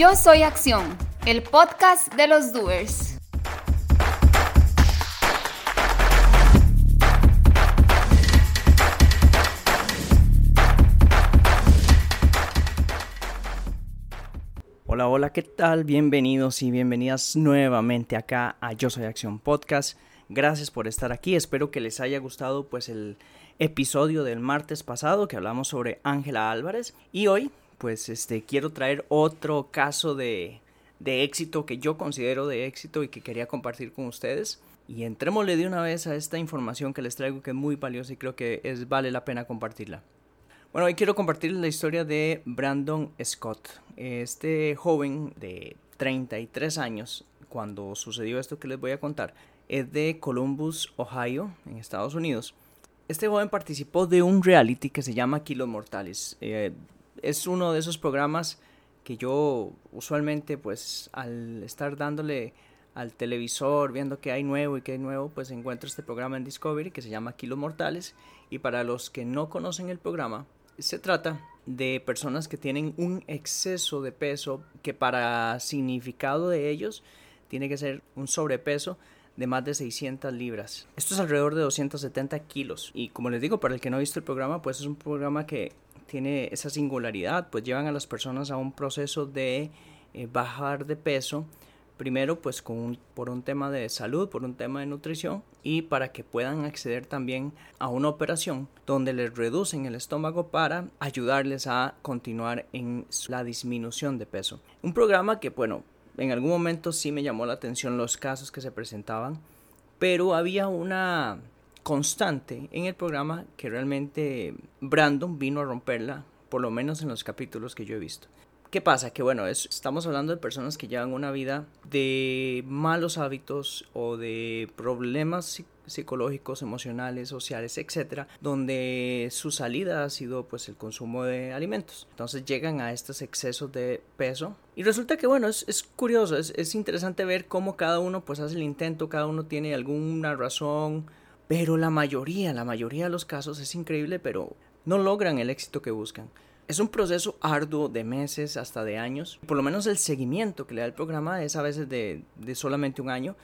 Yo Soy Acción, el podcast de los doers. Hola, hola, ¿qué tal? Bienvenidos y bienvenidas nuevamente acá a Yo Soy Acción Podcast. Gracias por estar aquí. Espero que les haya gustado pues el episodio del martes pasado que hablamos sobre Ángela Álvarez y hoy pues este quiero traer otro caso de, de éxito que yo considero de éxito y que quería compartir con ustedes. Y entrémosle de una vez a esta información que les traigo que es muy valiosa y creo que es, vale la pena compartirla. Bueno, hoy quiero compartir la historia de Brandon Scott. Este joven de 33 años, cuando sucedió esto que les voy a contar, es de Columbus, Ohio, en Estados Unidos. Este joven participó de un reality que se llama Kilos Mortales. Eh, es uno de esos programas que yo usualmente pues al estar dándole al televisor, viendo que hay nuevo y que hay nuevo, pues encuentro este programa en Discovery que se llama Kilos Mortales. Y para los que no conocen el programa, se trata de personas que tienen un exceso de peso que para significado de ellos tiene que ser un sobrepeso de más de 600 libras. Esto es alrededor de 270 kilos. Y como les digo, para el que no ha visto el programa, pues es un programa que tiene esa singularidad, pues llevan a las personas a un proceso de eh, bajar de peso primero pues con por un tema de salud, por un tema de nutrición y para que puedan acceder también a una operación donde les reducen el estómago para ayudarles a continuar en la disminución de peso. Un programa que bueno, en algún momento sí me llamó la atención los casos que se presentaban, pero había una constante en el programa que realmente Brandon vino a romperla, por lo menos en los capítulos que yo he visto. ¿Qué pasa? Que bueno, estamos hablando de personas que llevan una vida de malos hábitos o de problemas psicológicos, emocionales, sociales, etcétera, donde su salida ha sido pues el consumo de alimentos. Entonces llegan a estos excesos de peso y resulta que bueno, es, es curioso, es, es, interesante ver cómo cada uno pues hace el intento, cada uno tiene alguna razón, pero la mayoría, la mayoría de los casos es increíble, pero no logran el éxito que buscan. Es un proceso arduo de meses hasta de años. Por lo menos el seguimiento que le da el programa es a veces de, solamente un año,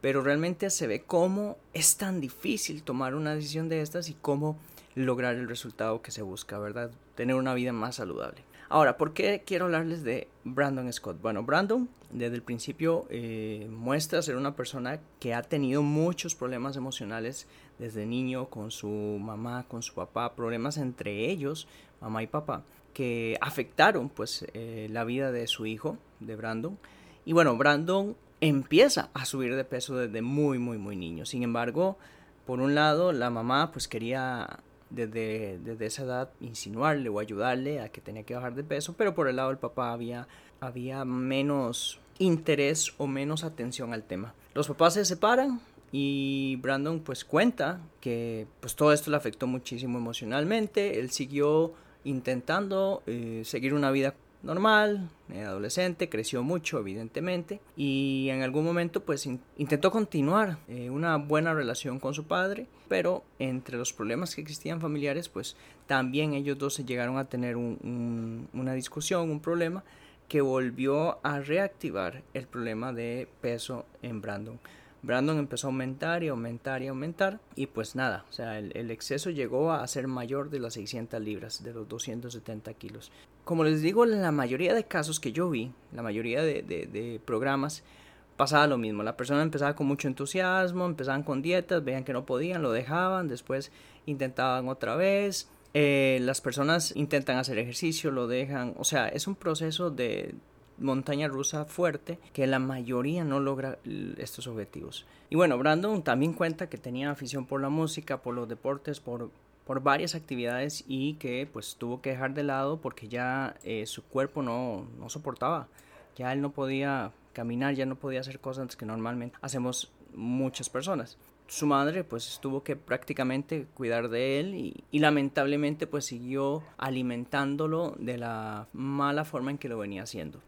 pero realmente se ve cómo es tan difícil tomar una decisión de estas y cómo lograr el resultado que se busca, ¿verdad? Tener una vida más saludable. Ahora, ¿por qué quiero hablarles de Brandon Scott? Bueno, Brandon desde el principio eh, muestra ser una persona que ha tenido muchos problemas emocionales desde niño con su mamá, con su papá, problemas entre ellos, mamá y papá que afectaron pues eh, la vida de su hijo, de Brandon. Y bueno, Brandon empieza a subir de peso desde muy, muy, muy niño. Sin embargo, por un lado, la mamá pues quería desde, desde esa edad insinuarle o ayudarle a que tenía que bajar de peso, pero por el lado del papá había, había menos interés o menos atención al tema. Los papás se separan y Brandon pues cuenta que pues todo esto le afectó muchísimo emocionalmente. Él siguió intentando eh, seguir una vida normal, eh, adolescente, creció mucho evidentemente y en algún momento pues intentó continuar eh, una buena relación con su padre, pero entre los problemas que existían familiares pues también ellos dos se llegaron a tener una discusión, un problema que volvió a reactivar el problema de peso en Brandon. Brandon empezó a aumentar y aumentar y aumentar y pues nada, o sea, el, exceso llegó a ser mayor de las 600 libras, de los 270 kilos. Como les digo, la mayoría de casos que yo vi, la mayoría de, programas, pasaba lo mismo. La persona empezaba con mucho entusiasmo, empezaban con dietas, veían que no podían, lo dejaban, después intentaban otra vez. Eh, las personas intentan hacer ejercicio, lo dejan. O sea, es un proceso de, montaña rusa fuerte que la mayoría no logra estos objetivos. Y bueno, Brandon también cuenta que tenía afición por la música, por los deportes, por, por varias actividades y que pues tuvo que dejar de lado porque ya eh, su cuerpo no, no soportaba. Ya él no podía caminar, ya no podía hacer cosas que normalmente hacemos muchas personas su madre pues tuvo que prácticamente cuidar de él y, y, lamentablemente pues siguió alimentándolo de la mala forma en que lo venía haciendo.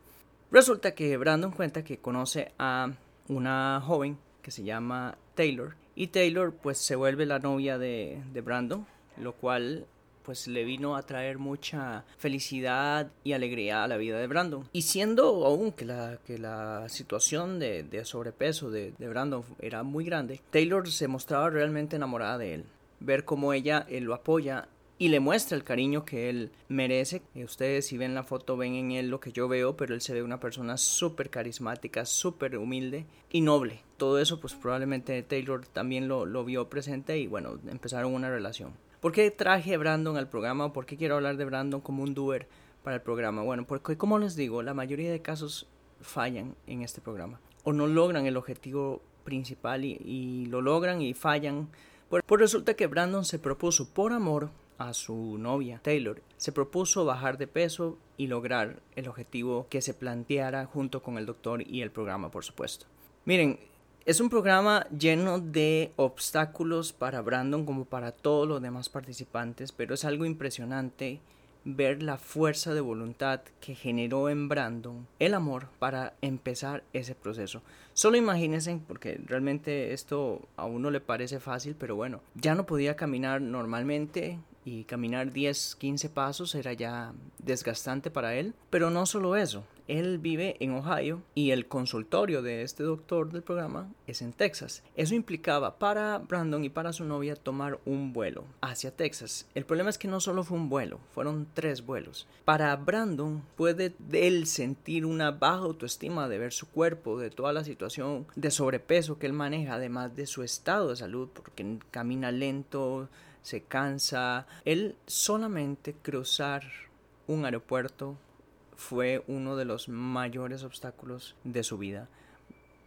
Resulta que Brandon cuenta que conoce a una joven que se llama Taylor y Taylor pues se vuelve la novia de, Brandon, lo cual pues le vino a traer mucha felicidad y alegría a la vida de Brandon. Y siendo aún que la, que la situación de, de sobrepeso de, Brandon era muy grande, Taylor se mostraba realmente enamorada de él. Ver cómo ella él lo apoya y le muestra el cariño que él merece. Y ustedes si ven la foto ven en él lo que yo veo, pero él se ve una persona súper carismática, súper humilde y noble. Todo eso pues probablemente Taylor también lo, lo vio presente y bueno, empezaron una relación. ¿Por qué traje a Brandon al programa? ¿Por qué quiero hablar de Brandon como un doer para el programa? Bueno, porque como les digo, la mayoría de casos fallan en este programa o no logran el objetivo principal y, lo logran y fallan. Pues, pues resulta que Brandon se propuso por amor a su novia Taylor, se propuso bajar de peso y lograr el objetivo que se planteara junto con el doctor y el programa, por supuesto. Miren, es un programa lleno de obstáculos para Brandon como para todos los demás participantes, pero es algo impresionante ver la fuerza de voluntad que generó en Brandon el amor para empezar ese proceso. Solo imagínense, porque realmente esto a uno le parece fácil, pero bueno, ya no podía caminar normalmente, y caminar 10, 15 pasos era ya desgastante para él. Pero no solo eso, él vive en Ohio y el consultorio de este doctor del programa es en Texas. Eso implicaba para Brandon y para su novia tomar un vuelo hacia Texas. El problema es que no solo fue un vuelo, fueron tres vuelos. Para Brandon puede él sentir una baja autoestima de ver su cuerpo, de toda la situación de sobrepeso que él maneja, además de su estado de salud, porque camina lento, se cansa. Él solamente cruzar un aeropuerto fue uno de los mayores obstáculos de su vida.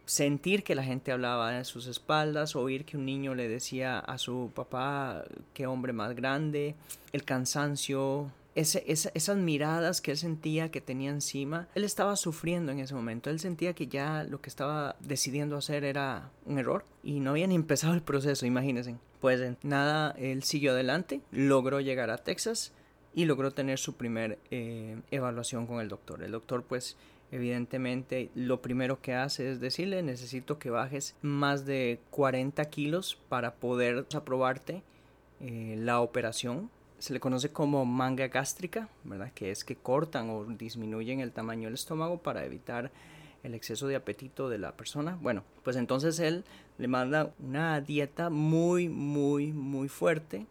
Sentir que la gente hablaba de sus espaldas, oír que un niño le decía a su papá qué hombre más grande, el cansancio, esas miradas que él sentía que tenía encima, él estaba sufriendo en ese momento. Él sentía que ya lo que estaba decidiendo hacer era un error y no había ni empezado el proceso, imagínense. Pues nada, él siguió adelante, logró llegar a Texas y logró tener su primer eh, evaluación con el doctor. El doctor pues evidentemente lo primero que hace es decirle necesito que bajes más de 40 kilos para poder aprobarte eh, la operación se le conoce como manga gástrica, ¿verdad? Que es que cortan o disminuyen el tamaño del estómago para evitar el exceso de apetito de la persona. Bueno, pues entonces él le manda una dieta muy, muy, muy fuerte.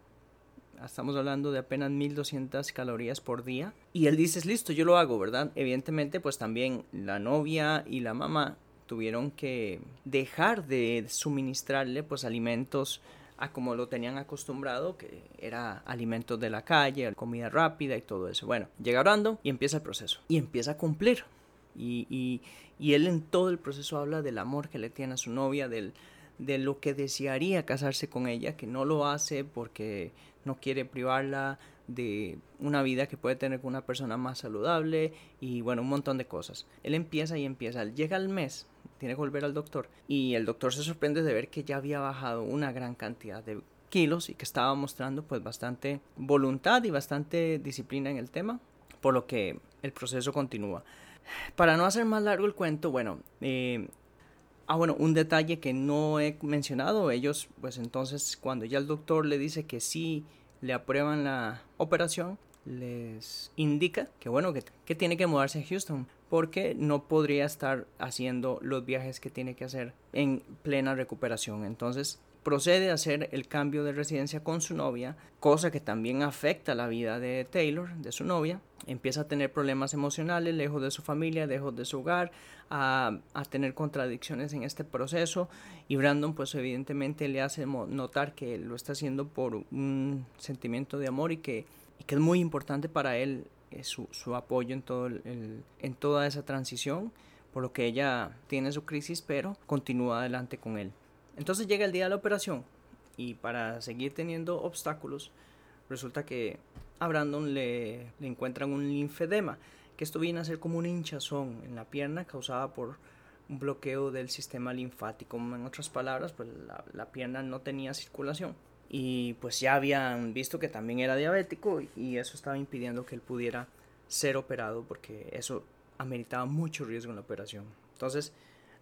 Estamos hablando de apenas 1200 calorías por día. Y él dice, listo, yo lo hago, ¿verdad? Evidentemente, pues también la novia y la mamá tuvieron que dejar de suministrarle pues alimentos a como lo tenían acostumbrado, que era alimentos de la calle, comida rápida y todo eso. Bueno, llega Brandon y empieza el proceso. Y empieza a cumplir. Y, y, y él en todo el proceso habla del amor que le tiene a su novia, del, de lo que desearía casarse con ella, que no lo hace porque no quiere privarla de una vida que puede tener con una persona más saludable y bueno, un montón de cosas. Él empieza y empieza, llega el mes tiene que volver al doctor y el doctor se sorprende de ver que ya había bajado una gran cantidad de kilos y que estaba mostrando pues bastante voluntad y bastante disciplina en el tema, por lo que el proceso continúa. Para no hacer más largo el cuento, bueno, eh, ah bueno, un detalle que no he mencionado, ellos pues entonces cuando ya el doctor le dice que sí le aprueban la operación, les indica que bueno, que, que, tiene que mudarse a Houston porque no podría estar haciendo los viajes que tiene que hacer en plena recuperación. Entonces procede a hacer el cambio de residencia con su novia, cosa que también afecta la vida de Taylor, de su novia. Empieza a tener problemas emocionales, lejos de su familia, lejos de su hogar, a, tener contradicciones en este proceso y Brandon pues evidentemente le hace notar que lo está haciendo por un sentimiento de amor y que es muy importante para él eh, su, su, apoyo en toda esa transición, por lo que ella tiene su crisis, pero continúa adelante con él. Entonces llega el día de la operación y para seguir teniendo obstáculos, resulta que a Brandon le, encuentran un linfedema, que esto viene a ser como un hinchazón en la pierna causada por un bloqueo del sistema linfático. En otras palabras, pues la, la pierna no tenía circulación y pues ya habían visto que también era diabético y eso estaba impidiendo que él pudiera ser operado porque eso ameritaba mucho riesgo en la operación. Entonces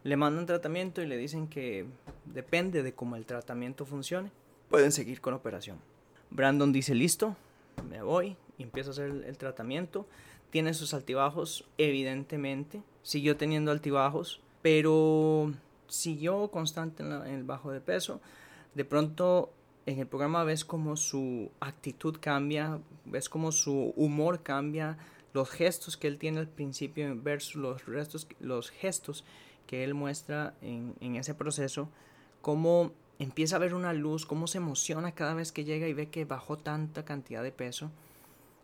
le mandan tratamiento y le dicen que depende de cómo el tratamiento funcione, pueden seguir con operación. Brandon dice listo, me voy y empiezo a hacer el, tratamiento. Tiene sus altibajos, evidentemente. Siguió teniendo altibajos, pero siguió constante en, el bajo de peso. De pronto en el programa ves como su actitud cambia, ves como su humor cambia, los gestos que él tiene al principio versus los, restos, los gestos que él muestra en, ese proceso, cómo empieza a ver una luz, cómo se emociona cada vez que llega y ve que bajó tanta cantidad de peso.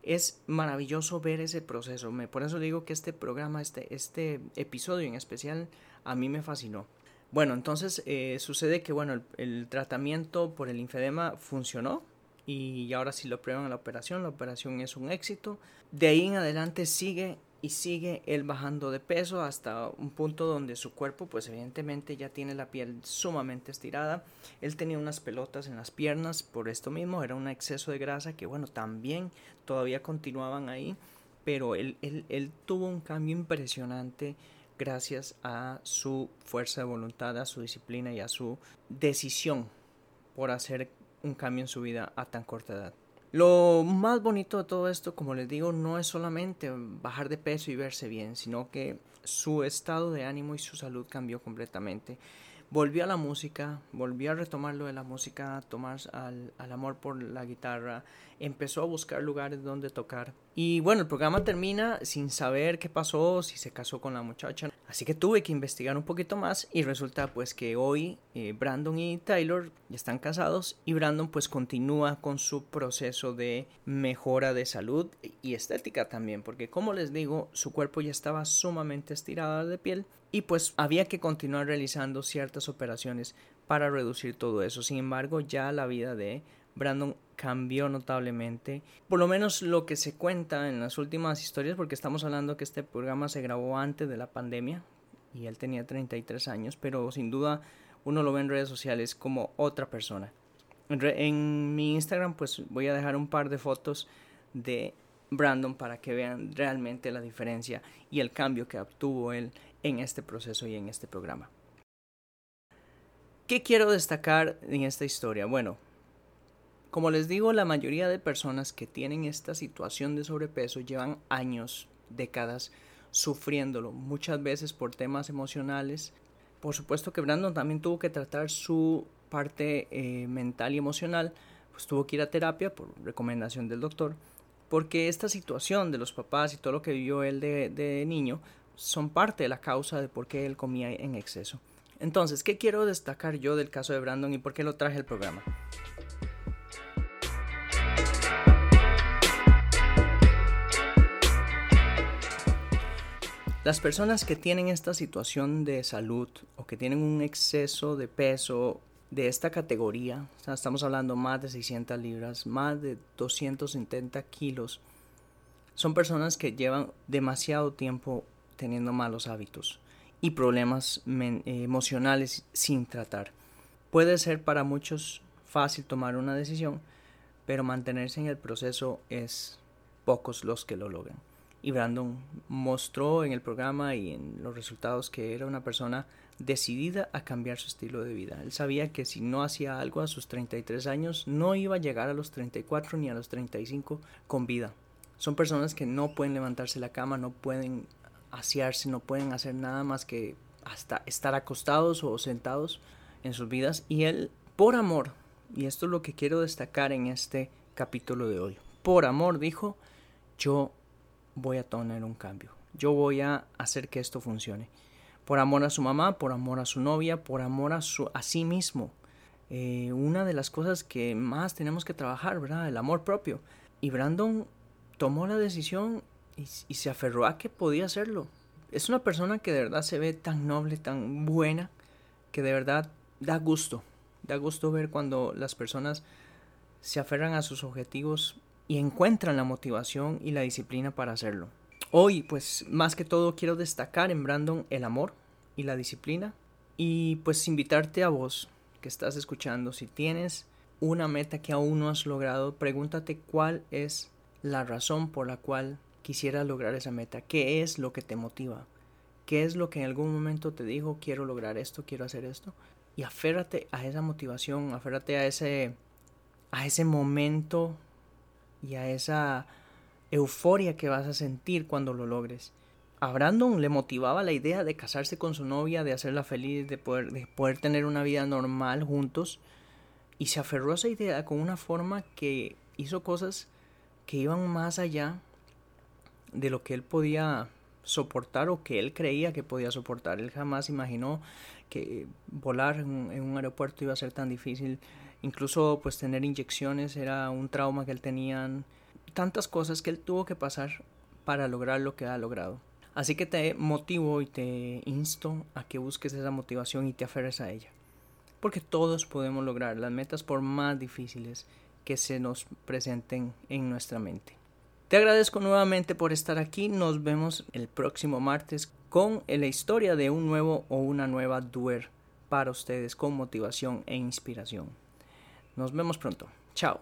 Es maravilloso ver ese proceso. Me, por eso digo que este programa, este, este episodio en especial, a mí me fascinó. Bueno, entonces eh, sucede que bueno, el, tratamiento por el infedema funcionó y ahora sí lo prueban en la operación, la operación es un éxito. De ahí en adelante sigue y sigue él bajando de peso hasta un punto donde su cuerpo pues evidentemente ya tiene la piel sumamente estirada. Él tenía unas pelotas en las piernas por esto mismo, era un exceso de grasa que bueno, también todavía continuaban ahí, pero él, él, él tuvo un cambio impresionante gracias a su fuerza de voluntad, a su disciplina y a su decisión por hacer un cambio en su vida a tan corta edad. Lo más bonito de todo esto, como les digo, no es solamente bajar de peso y verse bien, sino que su estado de ánimo y su salud cambió completamente. Volvió a la música, volvió a retomar lo de la música, tomar al, al amor por la guitarra, empezó a buscar lugares donde tocar. Y bueno, el programa termina sin saber qué pasó, si se casó con la muchacha. Así que tuve que investigar un poquito más y resulta pues que hoy eh, Brandon y Taylor están casados y Brandon pues continúa con su proceso de mejora de salud y estética también, porque como les digo, su cuerpo ya estaba sumamente estirado de piel y pues había que continuar realizando ciertas operaciones para reducir todo eso. Sin embargo, ya la vida de Brandon cambió notablemente. Por lo menos lo que se cuenta en las últimas historias, porque estamos hablando que este programa se grabó antes de la pandemia y él tenía 33 años, pero sin duda uno lo ve en redes sociales como otra persona. En, mi Instagram pues voy a dejar un par de fotos de Brandon para que vean realmente la diferencia y el cambio que obtuvo él en este proceso y en este programa. ¿Qué quiero destacar en esta historia? Bueno, como les digo, la mayoría de personas que tienen esta situación de sobrepeso llevan años, décadas, sufriéndolo, muchas veces por temas emocionales. Por supuesto que Brandon también tuvo que tratar su parte eh, mental y emocional, pues tuvo que ir a terapia por recomendación del doctor, porque esta situación de los papás y todo lo que vivió él de, de niño son parte de la causa de por qué él comía en exceso. Entonces, ¿qué quiero destacar yo del caso de Brandon y por qué lo traje al programa? Las personas que tienen esta situación de salud o que tienen un exceso de peso de esta categoría, estamos hablando más de 600 libras, más de 270 kilos, son personas que llevan demasiado tiempo teniendo malos hábitos y problemas emocionales sin tratar. Puede ser para muchos fácil tomar una decisión, pero mantenerse en el proceso es pocos los que lo logran y Brandon mostró en el programa y en los resultados que era una persona decidida a cambiar su estilo de vida. Él sabía que si no hacía algo a sus 33 años, no iba a llegar a los 34 ni a los 35 con vida. Son personas que no pueden levantarse la cama, no pueden asearse, no pueden hacer nada más que hasta estar acostados o sentados en sus vidas. Y él, por amor, y esto es lo que quiero destacar en este capítulo de hoy, por amor dijo, yo voy a tener un cambio. Yo voy a hacer que esto funcione. Por amor a su mamá, por amor a su novia, por amor a, su, a sí mismo. Eh, una de las cosas que más tenemos que trabajar, ¿verdad? El amor propio. Y Brandon tomó la decisión y, se aferró a que podía hacerlo. Es una persona que de verdad se ve tan noble, tan buena, que de verdad da gusto. Da gusto ver cuando las personas se aferran a sus objetivos y encuentran la motivación y la disciplina para hacerlo. Hoy, pues más que todo quiero destacar en Brandon el amor y la disciplina y pues invitarte a vos que estás escuchando, si tienes una meta que aún no has logrado, pregúntate cuál es la razón por la cual quisieras lograr esa meta, qué es lo que te motiva, qué es lo que en algún momento te dijo quiero lograr esto, quiero hacer esto y aférrate a esa motivación, aférrate a ese a ese momento y a esa euforia que vas a sentir cuando lo logres. A Brandon le motivaba la idea de casarse con su novia, de hacerla feliz, de poder, de poder tener una vida normal juntos. Y se aferró a esa idea con una forma que hizo cosas que iban más allá de lo que él podía soportar o que él creía que podía soportar. Él jamás imaginó que volar en, un aeropuerto iba a ser tan difícil. Incluso pues tener inyecciones era un trauma que él tenía. Tantas cosas que él tuvo que pasar para lograr lo que ha logrado. Así que te motivo y te insto a que busques esa motivación y te aferres a ella. Porque todos podemos lograr las metas por más difíciles que se nos presenten en nuestra mente. Te agradezco nuevamente por estar aquí. Nos vemos el próximo martes con la historia de un nuevo o una nueva doer para ustedes con motivación e inspiración. Nos vemos pronto. Chao.